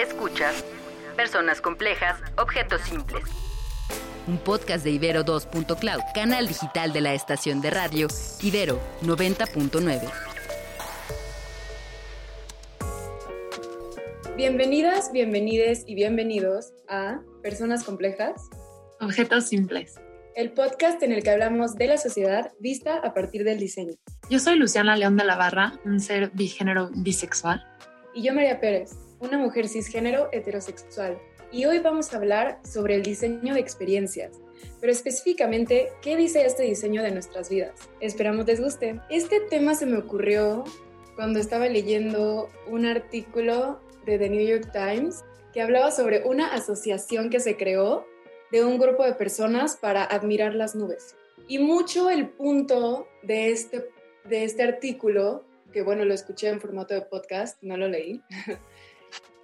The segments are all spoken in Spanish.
Escuchas Personas Complejas, Objetos Simples. Un podcast de Ibero 2.cloud, canal digital de la estación de radio Ibero 90.9. Bienvenidas, bienvenides y bienvenidos a Personas Complejas, Objetos Simples. El podcast en el que hablamos de la sociedad vista a partir del diseño. Yo soy Luciana León de la Barra, un ser bigénero bisexual. Y yo María Pérez, una mujer cisgénero heterosexual. Y hoy vamos a hablar sobre el diseño de experiencias, pero específicamente, ¿qué dice este diseño de nuestras vidas? Esperamos les guste. Este tema se me ocurrió cuando estaba leyendo un artículo de The New York Times que hablaba sobre una asociación que se creó de un grupo de personas para admirar las nubes. Y mucho el punto de este, de este artículo, que bueno, lo escuché en formato de podcast, no lo leí,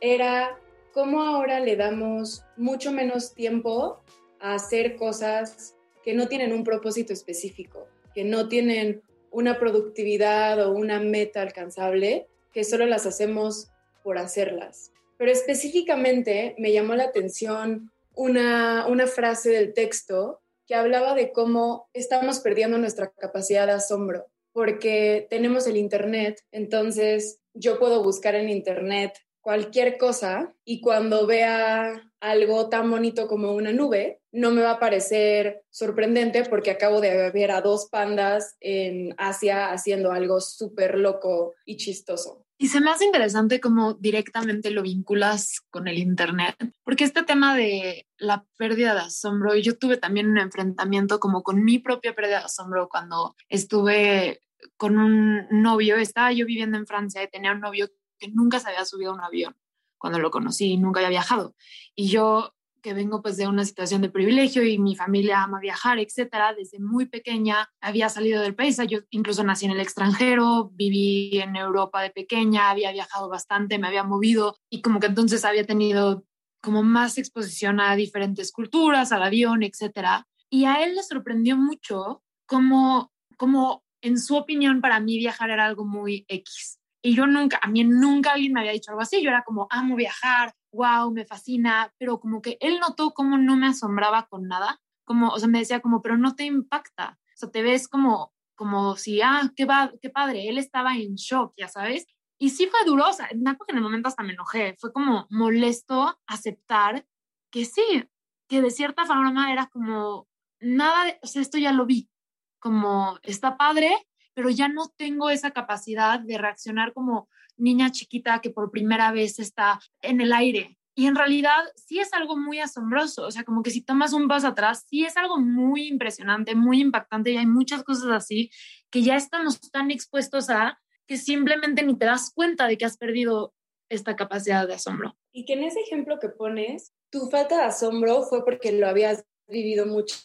era cómo ahora le damos mucho menos tiempo a hacer cosas que no tienen un propósito específico, que no tienen una productividad o una meta alcanzable, que solo las hacemos por hacerlas. Pero específicamente me llamó la atención una, una frase del texto que hablaba de cómo estamos perdiendo nuestra capacidad de asombro, porque tenemos el Internet, entonces yo puedo buscar en Internet cualquier cosa y cuando vea algo tan bonito como una nube, no me va a parecer sorprendente porque acabo de ver a dos pandas en Asia haciendo algo súper loco y chistoso. Y se me hace interesante cómo directamente lo vinculas con el Internet, porque este tema de la pérdida de asombro, yo tuve también un enfrentamiento como con mi propia pérdida de asombro cuando estuve con un novio, estaba yo viviendo en Francia y tenía un novio que nunca se había subido a un avión cuando lo conocí, nunca había viajado. Y yo que vengo pues de una situación de privilegio y mi familia ama viajar, etcétera, desde muy pequeña había salido del país, yo incluso nací en el extranjero, viví en Europa de pequeña, había viajado bastante, me había movido y como que entonces había tenido como más exposición a diferentes culturas, al avión, etcétera. Y a él le sorprendió mucho como, como en su opinión para mí viajar era algo muy X. Y yo nunca, a mí nunca alguien me había dicho algo así. Yo era como, amo viajar, wow, me fascina, pero como que él notó cómo no me asombraba con nada. Como, o sea, me decía como, pero no te impacta. O sea, te ves como, como si, ah, qué, va, qué padre. Él estaba en shock, ya sabes. Y sí fue duro, o sea, en el momento hasta me enojé. Fue como molesto aceptar que sí, que de cierta forma era como, nada, o sea, esto ya lo vi. Como, está padre, pero ya no tengo esa capacidad de reaccionar como niña chiquita que por primera vez está en el aire. Y en realidad sí es algo muy asombroso, o sea, como que si tomas un paso atrás, sí es algo muy impresionante, muy impactante y hay muchas cosas así que ya estamos tan expuestos a que simplemente ni te das cuenta de que has perdido esta capacidad de asombro. Y que en ese ejemplo que pones, tu falta de asombro fue porque lo habías vivido mucho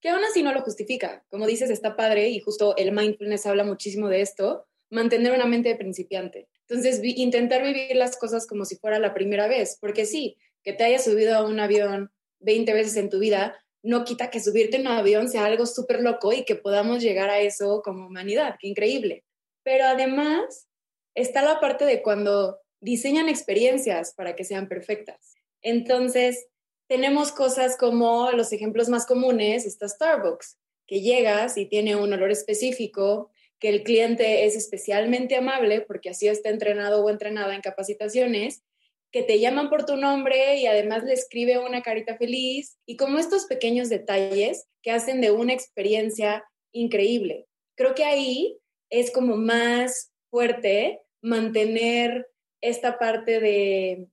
que aún así no lo justifica. Como dices, está padre y justo el mindfulness habla muchísimo de esto, mantener una mente de principiante. Entonces, intentar vivir las cosas como si fuera la primera vez, porque sí, que te hayas subido a un avión 20 veces en tu vida, no quita que subirte en un avión sea algo súper loco y que podamos llegar a eso como humanidad, qué increíble. Pero además está la parte de cuando diseñan experiencias para que sean perfectas. Entonces, tenemos cosas como los ejemplos más comunes, está Starbucks, que llegas y tiene un olor específico, que el cliente es especialmente amable porque así está entrenado o entrenada en capacitaciones, que te llaman por tu nombre y además le escribe una carita feliz y como estos pequeños detalles que hacen de una experiencia increíble. Creo que ahí es como más fuerte mantener esta parte de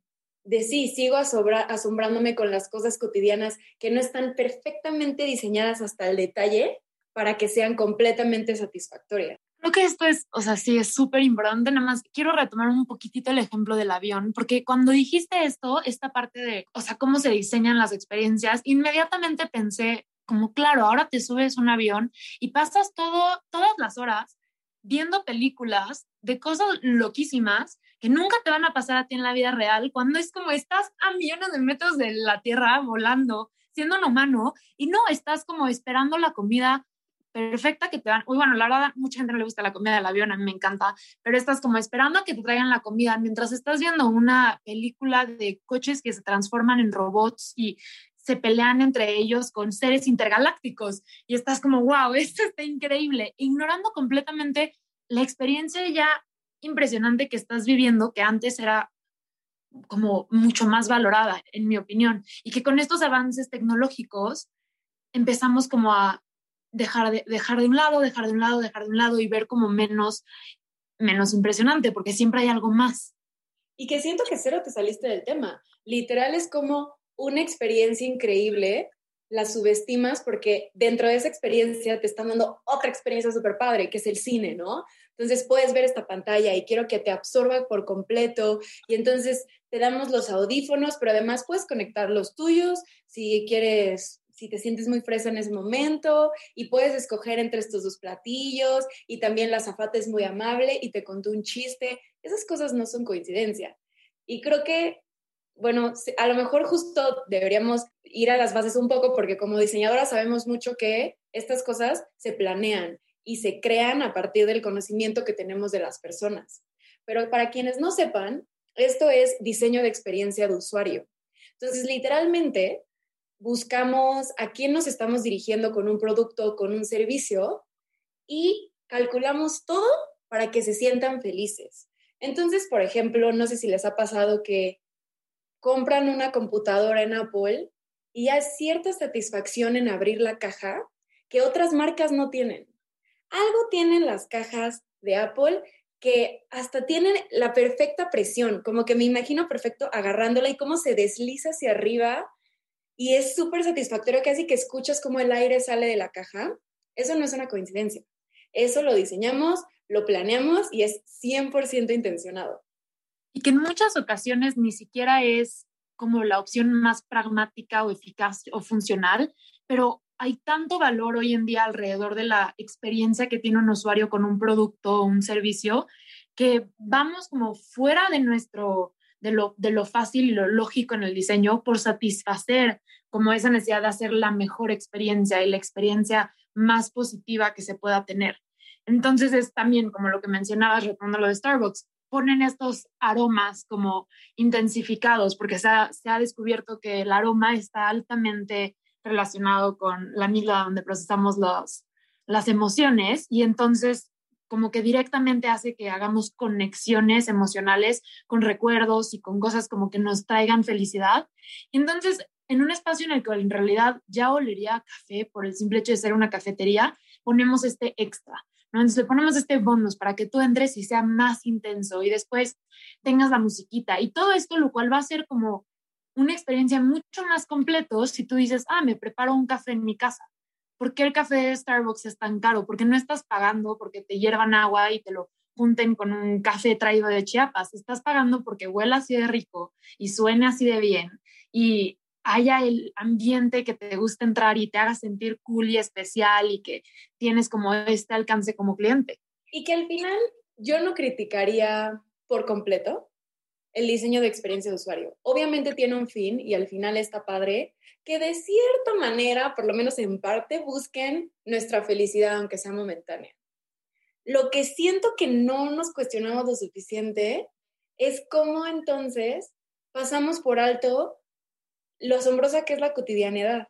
de sí, sigo asombrándome con las cosas cotidianas que no están perfectamente diseñadas hasta el detalle para que sean completamente satisfactorias. Creo que esto es, o sea, sí, es súper importante. Nada más quiero retomar un poquitito el ejemplo del avión, porque cuando dijiste esto, esta parte de, o sea, cómo se diseñan las experiencias, inmediatamente pensé, como claro, ahora te subes un avión y pasas todo, todas las horas viendo películas de cosas loquísimas que nunca te van a pasar a ti en la vida real, cuando es como estás a millones de metros de la Tierra volando, siendo un humano, y no, estás como esperando la comida perfecta que te dan. Uy, bueno, la verdad, mucha gente no le gusta la comida del avión, a mí me encanta, pero estás como esperando a que te traigan la comida mientras estás viendo una película de coches que se transforman en robots y se pelean entre ellos con seres intergalácticos y estás como, wow, esto está increíble, ignorando completamente la experiencia ya impresionante que estás viviendo, que antes era como mucho más valorada, en mi opinión, y que con estos avances tecnológicos empezamos como a dejar de, dejar de un lado, dejar de un lado, dejar de un lado y ver como menos, menos impresionante, porque siempre hay algo más. Y que siento que cero te saliste del tema. Literal es como una experiencia increíble, la subestimas porque dentro de esa experiencia te están dando otra experiencia súper padre, que es el cine, ¿no? Entonces puedes ver esta pantalla y quiero que te absorba por completo y entonces te damos los audífonos, pero además puedes conectar los tuyos si quieres si te sientes muy fresa en ese momento y puedes escoger entre estos dos platillos y también la zafata es muy amable y te contó un chiste. Esas cosas no son coincidencia. Y creo que bueno, a lo mejor justo deberíamos ir a las bases un poco porque como diseñadora sabemos mucho que estas cosas se planean y se crean a partir del conocimiento que tenemos de las personas. Pero para quienes no sepan, esto es diseño de experiencia de usuario. Entonces, literalmente, buscamos a quién nos estamos dirigiendo con un producto, con un servicio y calculamos todo para que se sientan felices. Entonces, por ejemplo, no sé si les ha pasado que compran una computadora en Apple y hay cierta satisfacción en abrir la caja que otras marcas no tienen. Algo tienen las cajas de Apple que hasta tienen la perfecta presión, como que me imagino perfecto agarrándola y cómo se desliza hacia arriba y es súper satisfactorio casi que escuchas cómo el aire sale de la caja. Eso no es una coincidencia. Eso lo diseñamos, lo planeamos y es 100% intencionado y que en muchas ocasiones ni siquiera es como la opción más pragmática o eficaz o funcional, pero hay tanto valor hoy en día alrededor de la experiencia que tiene un usuario con un producto o un servicio que vamos como fuera de nuestro de lo, de lo fácil y lo lógico en el diseño por satisfacer como esa necesidad de hacer la mejor experiencia y la experiencia más positiva que se pueda tener. Entonces es también como lo que mencionabas, retomando lo de Starbucks, ponen estos aromas como intensificados, porque se ha, descubierto que el aroma está altamente relacionado con la amígdala donde procesamos los, las emociones y entonces como que directamente hace que hagamos conexiones emocionales con recuerdos y con cosas como que nos traigan felicidad. Entonces, en un espacio en el que en realidad ya olería café por el simple hecho de ser una cafetería, ponemos este extra. Entonces le ponemos este bonus para que tú entres y sea más intenso y después tengas la musiquita y todo esto, lo cual va a ser como una experiencia mucho más completo si tú dices, ah, me preparo un café en mi casa. ¿Por qué el café de Starbucks es tan caro? Porque no estás pagando porque te hiervan agua y te lo junten con un café traído de Chiapas. Estás pagando porque huela así de rico y suene así de bien y haya el ambiente que te guste entrar y te haga sentir cool y especial y que tienes como este alcance como cliente. Y que al final yo no criticaría por completo el diseño de experiencia de usuario. Obviamente tiene un fin y al final está padre que de cierta manera, por lo menos en parte, busquen nuestra felicidad, aunque sea momentánea. Lo que siento que no nos cuestionamos lo suficiente es cómo entonces pasamos por alto lo asombrosa que es la cotidianidad.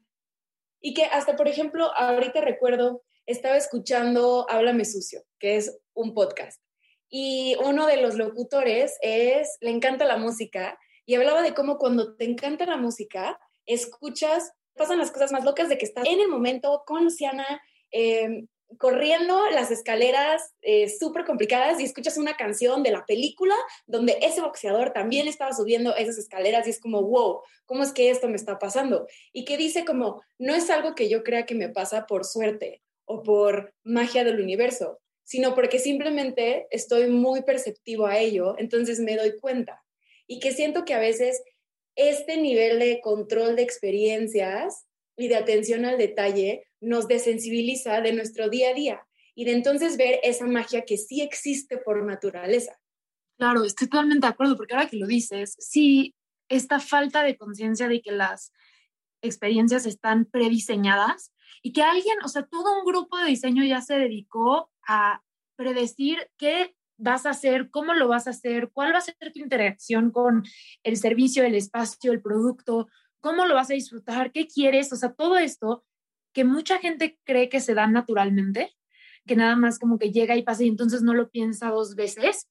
Y que hasta, por ejemplo, ahorita recuerdo, estaba escuchando Háblame Sucio, que es un podcast. Y uno de los locutores es, le encanta la música y hablaba de cómo cuando te encanta la música, escuchas, pasan las cosas más locas de que estás en el momento con Luciana, eh, corriendo las escaleras eh, súper complicadas y escuchas una canción de la película donde ese boxeador también estaba subiendo esas escaleras y es como, wow, ¿cómo es que esto me está pasando? Y que dice como, no es algo que yo crea que me pasa por suerte o por magia del universo, sino porque simplemente estoy muy perceptivo a ello, entonces me doy cuenta. Y que siento que a veces este nivel de control de experiencias y de atención al detalle nos desensibiliza de nuestro día a día y de entonces ver esa magia que sí existe por naturaleza. Claro, estoy totalmente de acuerdo, porque ahora que lo dices, sí, esta falta de conciencia de que las experiencias están prediseñadas, y que alguien, o sea, todo un grupo de diseño ya se dedicó a predecir qué vas a hacer, cómo lo vas a hacer, cuál va a ser tu interacción con el servicio, el espacio, el producto, cómo lo vas a disfrutar, qué quieres, o sea, todo esto que mucha gente cree que se da naturalmente, que nada más como que llega y pasa y entonces no lo piensa dos veces,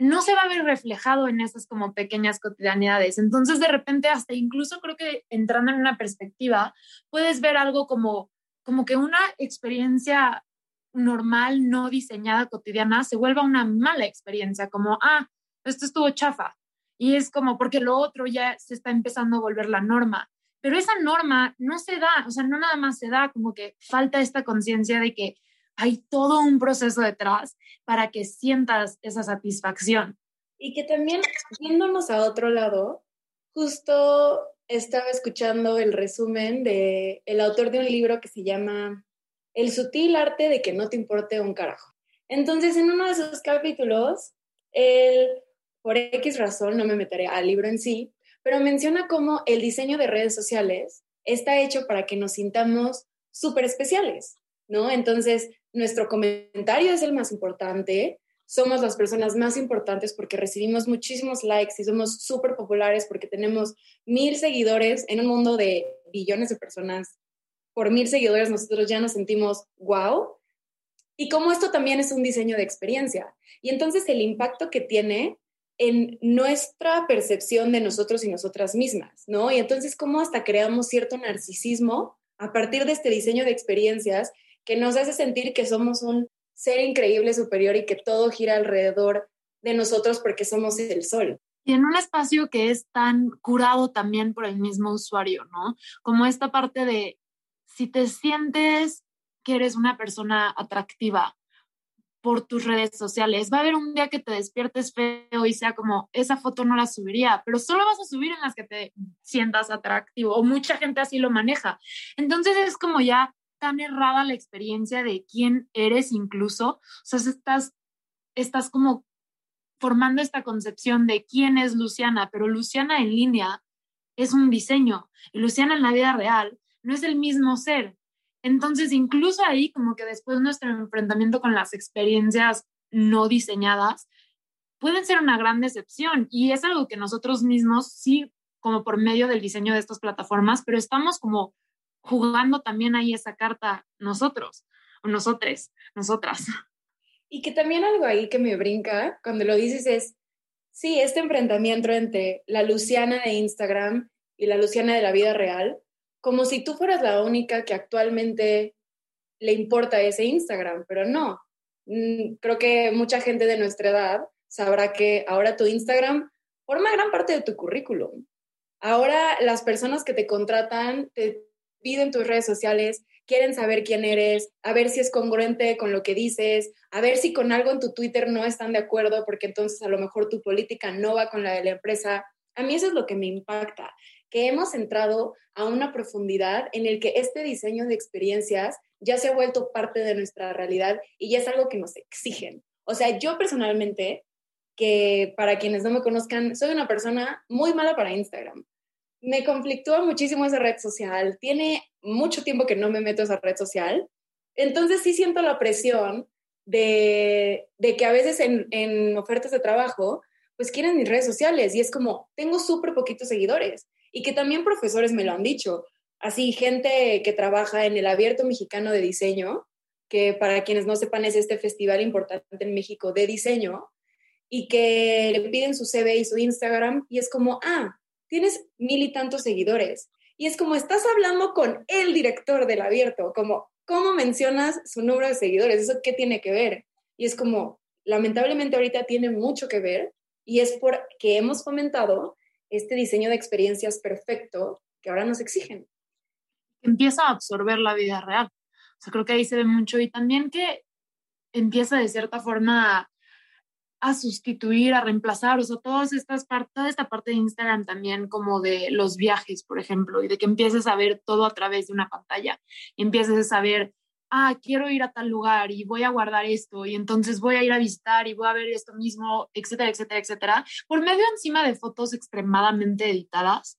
no se va a ver reflejado en esas como pequeñas cotidianidades. Entonces, de repente, hasta incluso creo que entrando en una perspectiva, puedes ver algo como, como que una experiencia normal, no diseñada, cotidiana, se vuelva una mala experiencia, como, ah, esto estuvo chafa. Y es como, porque lo otro ya se está empezando a volver la norma. Pero esa norma no se da, o sea, no nada más se da, como que falta esta conciencia de que hay todo un proceso detrás para que sientas esa satisfacción. Y que también, viéndonos a otro lado, justo estaba escuchando el resumen de el autor de un libro que se llama El sutil arte de que no te importe un carajo. Entonces, en uno de esos capítulos, él, por X razón, no me meteré al libro en sí, pero menciona cómo el diseño de redes sociales está hecho para que nos sintamos súper especiales, ¿no? Entonces, nuestro comentario es el más importante, somos las personas más importantes porque recibimos muchísimos likes y somos súper populares porque tenemos mil seguidores en un mundo de billones de personas. Por mil seguidores nosotros ya nos sentimos wow. Y como esto también es un diseño de experiencia. Y entonces el impacto que tiene en nuestra percepción de nosotros y nosotras mismas, ¿no? Y entonces cómo hasta creamos cierto narcisismo a partir de este diseño de experiencias que nos hace sentir que somos un ser increíble superior y que todo gira alrededor de nosotros porque somos el sol. Y en un espacio que es tan curado también por el mismo usuario, ¿no? Como esta parte de si te sientes que eres una persona atractiva por tus redes sociales, va a haber un día que te despiertes feo y sea como, esa foto no la subiría, pero solo vas a subir en las que te sientas atractivo o mucha gente así lo maneja. Entonces es como ya tan errada la experiencia de quién eres incluso, o sea, estás, estás como formando esta concepción de quién es Luciana, pero Luciana en línea es un diseño y Luciana en la vida real no es el mismo ser. Entonces, incluso ahí, como que después de nuestro enfrentamiento con las experiencias no diseñadas, pueden ser una gran decepción y es algo que nosotros mismos sí, como por medio del diseño de estas plataformas, pero estamos como jugando también ahí esa carta nosotros, o nosotres, nosotras. Y que también algo ahí que me brinca cuando lo dices es, sí, este enfrentamiento entre la Luciana de Instagram y la Luciana de la vida real, como si tú fueras la única que actualmente le importa ese Instagram, pero no. Mm, creo que mucha gente de nuestra edad sabrá que ahora tu Instagram forma gran parte de tu currículum. Ahora las personas que te contratan te piden tus redes sociales, quieren saber quién eres, a ver si es congruente con lo que dices, a ver si con algo en tu Twitter no están de acuerdo, porque entonces a lo mejor tu política no va con la de la empresa. A mí eso es lo que me impacta, que hemos entrado a una profundidad en el que este diseño de experiencias ya se ha vuelto parte de nuestra realidad y ya es algo que nos exigen. O sea, yo personalmente, que para quienes no me conozcan, soy una persona muy mala para Instagram me conflictúa muchísimo esa red social. Tiene mucho tiempo que no me meto a esa red social. Entonces sí siento la presión de, que a veces en, en, ofertas de trabajo, pues quieren mis redes sociales y es como, tengo súper poquitos seguidores y que también profesores me lo han dicho. Así, gente que trabaja en el Abierto Mexicano de Diseño, que para quienes no sepan es este festival importante en México de diseño, y que le piden su CV y su Instagram y es como, ah, tienes mil y tantos seguidores. Y es como estás hablando con el director del abierto, como, ¿cómo mencionas su número de seguidores? ¿Eso qué tiene que ver? Y es como, lamentablemente ahorita tiene mucho que ver y es porque hemos fomentado este diseño de experiencias perfecto que ahora nos exigen. Empieza a absorber la vida real. O sea, creo que ahí se ve mucho y también que empieza de cierta forma a sustituir, a reemplazar, o sea, todas estas partes, toda esta parte de Instagram también como de los viajes, por ejemplo, y de que empieces a ver todo a través de una pantalla, y empieces a saber, ah, quiero ir a tal lugar y voy a guardar esto, y entonces voy a ir a visitar y voy a ver esto mismo, etcétera, etcétera, etcétera, por medio encima de fotos extremadamente editadas,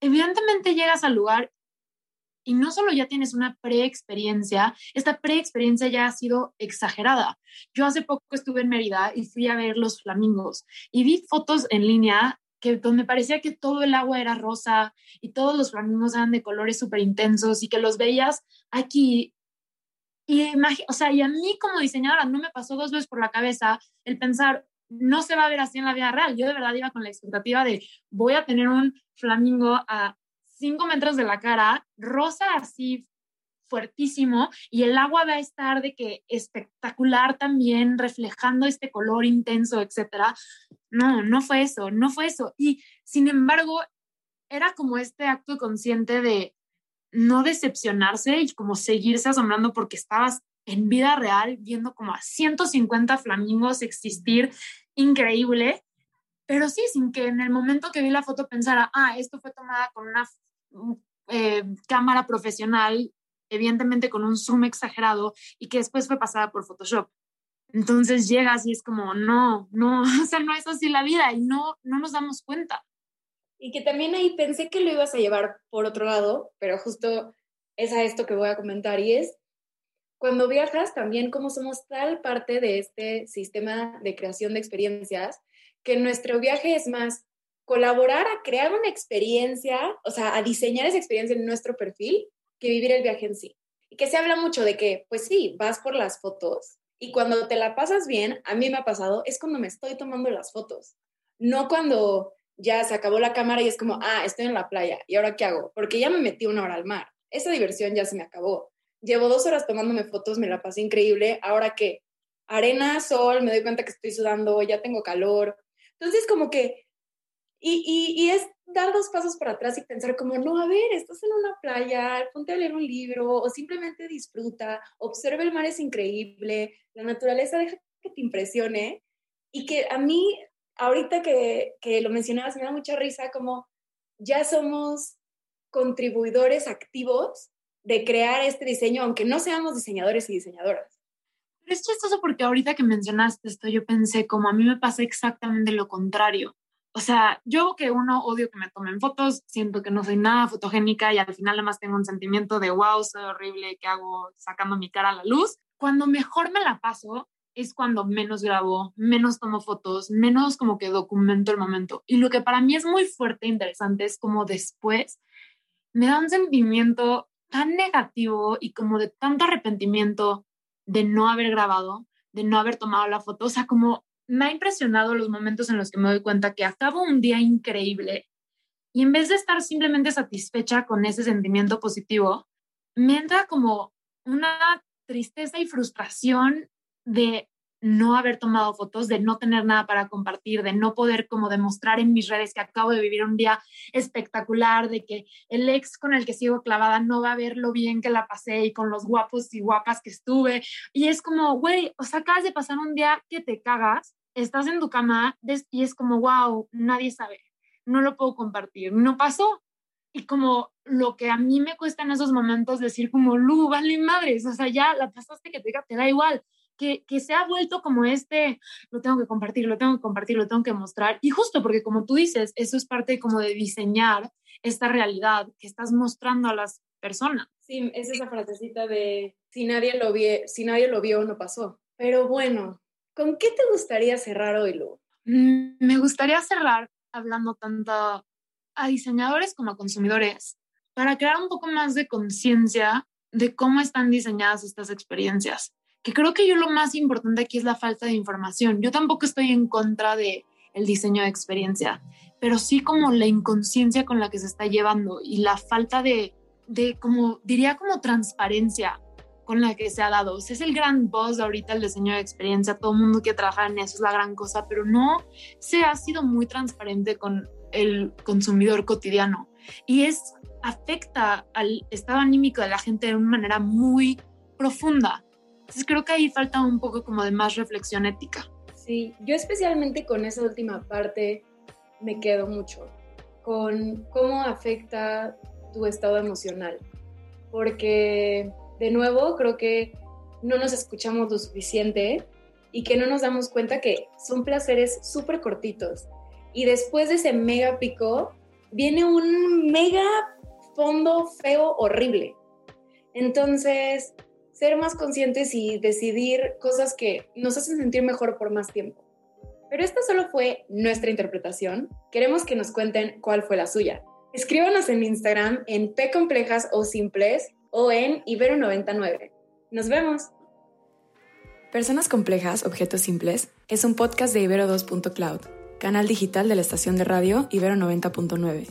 evidentemente llegas al lugar y no solo ya tienes una preexperiencia, esta preexperiencia ya ha sido exagerada. Yo hace poco estuve en Mérida y fui a ver los flamingos y vi fotos en línea que donde parecía que todo el agua era rosa y todos los flamingos eran de colores súper intensos y que los veías aquí. Y, o sea, y a mí como diseñadora no me pasó dos veces por la cabeza el pensar, no se va a ver así en la vida real. Yo de verdad iba con la expectativa de voy a tener un flamingo a cinco metros de la cara, rosa así fuertísimo y el agua va a estar de que espectacular también, reflejando este color intenso, etcétera. No, no fue eso, no fue eso. Y sin embargo, era como este acto consciente de no decepcionarse y como seguirse asombrando porque estabas en vida real viendo como a 150 flamingos existir increíble, pero sí, sin que en el momento que vi la foto pensara, ah, esto fue tomada con una eh, cámara profesional, evidentemente con un zoom exagerado y que después fue pasada por Photoshop. Entonces llegas y es como, no, no, o sea, no es así la vida y no, no nos damos cuenta. Y que también ahí pensé que lo ibas a llevar por otro lado, pero justo es a esto que voy a comentar y es cuando viajas también como somos tal parte de este sistema de creación de experiencias que nuestro viaje es más colaborar a crear una experiencia, o sea, a diseñar esa experiencia en nuestro perfil, que vivir el viaje en sí. Y que se habla mucho de que, pues sí, vas por las fotos y cuando te la pasas bien, a mí me ha pasado, es cuando me estoy tomando las fotos, no cuando ya se acabó la cámara y es como, ah, estoy en la playa, ¿y ahora qué hago? Porque ya me metí una hora al mar. Esa diversión ya se me acabó. Llevo dos horas tomándome fotos, me la pasé increíble. Ahora qué? Arena, sol, me doy cuenta que estoy sudando, ya tengo calor. Entonces, como que y, y, es dar dos pasos para atrás y pensar como, no, a ver, estás en una playa, ponte a leer un libro o simplemente disfruta, observa el mar, es increíble, la naturaleza deja que te impresione y que a mí, ahorita que, que lo mencionabas, me da mucha risa como ya somos contribuidores activos de crear este diseño, aunque no seamos diseñadores y diseñadoras. Pero es chistoso porque ahorita que mencionaste esto, yo pensé como a mí me pasa exactamente lo contrario o sea, yo que uno odio que me tomen fotos, siento que no soy nada fotogénica y al final además tengo un sentimiento de wow, soy horrible, ¿qué hago sacando mi cara a la luz? Cuando mejor me la paso es cuando menos grabo, menos tomo fotos, menos como que documento el momento. Y lo que para mí es muy fuerte e interesante es como después me da un sentimiento tan negativo y como de tanto arrepentimiento de no haber grabado, de no haber tomado la foto, o sea, como me ha impresionado los momentos en los que me doy cuenta que acabo un día increíble y en vez de estar simplemente satisfecha con ese sentimiento positivo, me entra como una tristeza y frustración de no haber tomado fotos, de no tener nada para compartir, de no poder como demostrar en mis redes que acabo de vivir un día espectacular, de que el ex con el que sigo clavada no va a ver lo bien que la pasé y con los guapos y guapas que estuve. Y es como, güey, o sea, acabas de pasar un día que te cagas, estás en tu cama y es como, wow, nadie sabe, no lo puedo compartir, no pasó. Y como lo que a mí me cuesta en esos momentos decir como, Lu, vale madres, o sea, ya la pasaste que te, te da igual que, se ha vuelto como este, lo tengo que compartir, lo tengo que compartir, lo tengo que mostrar. Y justo porque como tú dices, eso es parte como de diseñar esta realidad que estás mostrando a las personas. Sí, es esa frasecita de si nadie lo, vio, si nadie lo vio, no pasó. Pero bueno, ¿con qué te gustaría cerrar hoy, Lu? Mm, me gustaría cerrar hablando tanto a diseñadores como a consumidores para crear un poco más de conciencia de cómo están diseñadas estas experiencias que creo que yo lo más importante aquí es la falta de información. Yo tampoco estoy en contra de el diseño de experiencia, pero sí como la inconsciencia con la que se está llevando y la falta de, de como, diría como transparencia con la que se ha dado. es el gran boss ahorita el diseño de experiencia, todo el mundo quiere trabajar en eso, es la gran cosa, pero no se ha sido muy transparente con el consumidor cotidiano y es afecta al estado anímico de la gente de una manera muy profunda. Entonces creo que ahí falta un poco como de más reflexión ética. Sí, yo especialmente con esa última parte me quedo mucho, con cómo afecta tu estado emocional. Porque, de nuevo, creo que no nos escuchamos lo suficiente y que no nos damos cuenta que son placeres súper cortitos. Y después de ese mega pico, viene un mega fondo feo horrible Entonces, ser más conscientes y decidir cosas que nos hacen sentir mejor por más tiempo. Pero esta solo fue nuestra interpretación. Queremos que nos cuenten cuál fue la suya. Escríbanos en Instagram en P complejas o simples o en Ibero99. Nos vemos. Personas complejas, objetos simples es un podcast de Ibero 2.cloud, canal digital de la estación de radio Ibero 90.9.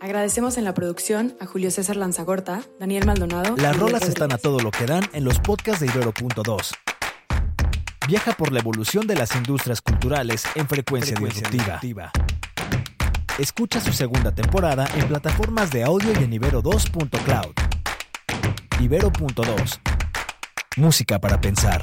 Agradecemos en la producción a Julio César Lanzagorta, Daniel Maldonado. Las rolas están a todo lo que dan en los podcasts de Ibero.2. Viaja por la evolución de las industrias culturales en frecuencia, disruptiva. Escucha su segunda temporada en plataformas de audio y en Ibero2.cloud. Ibero.2. Música para pensar.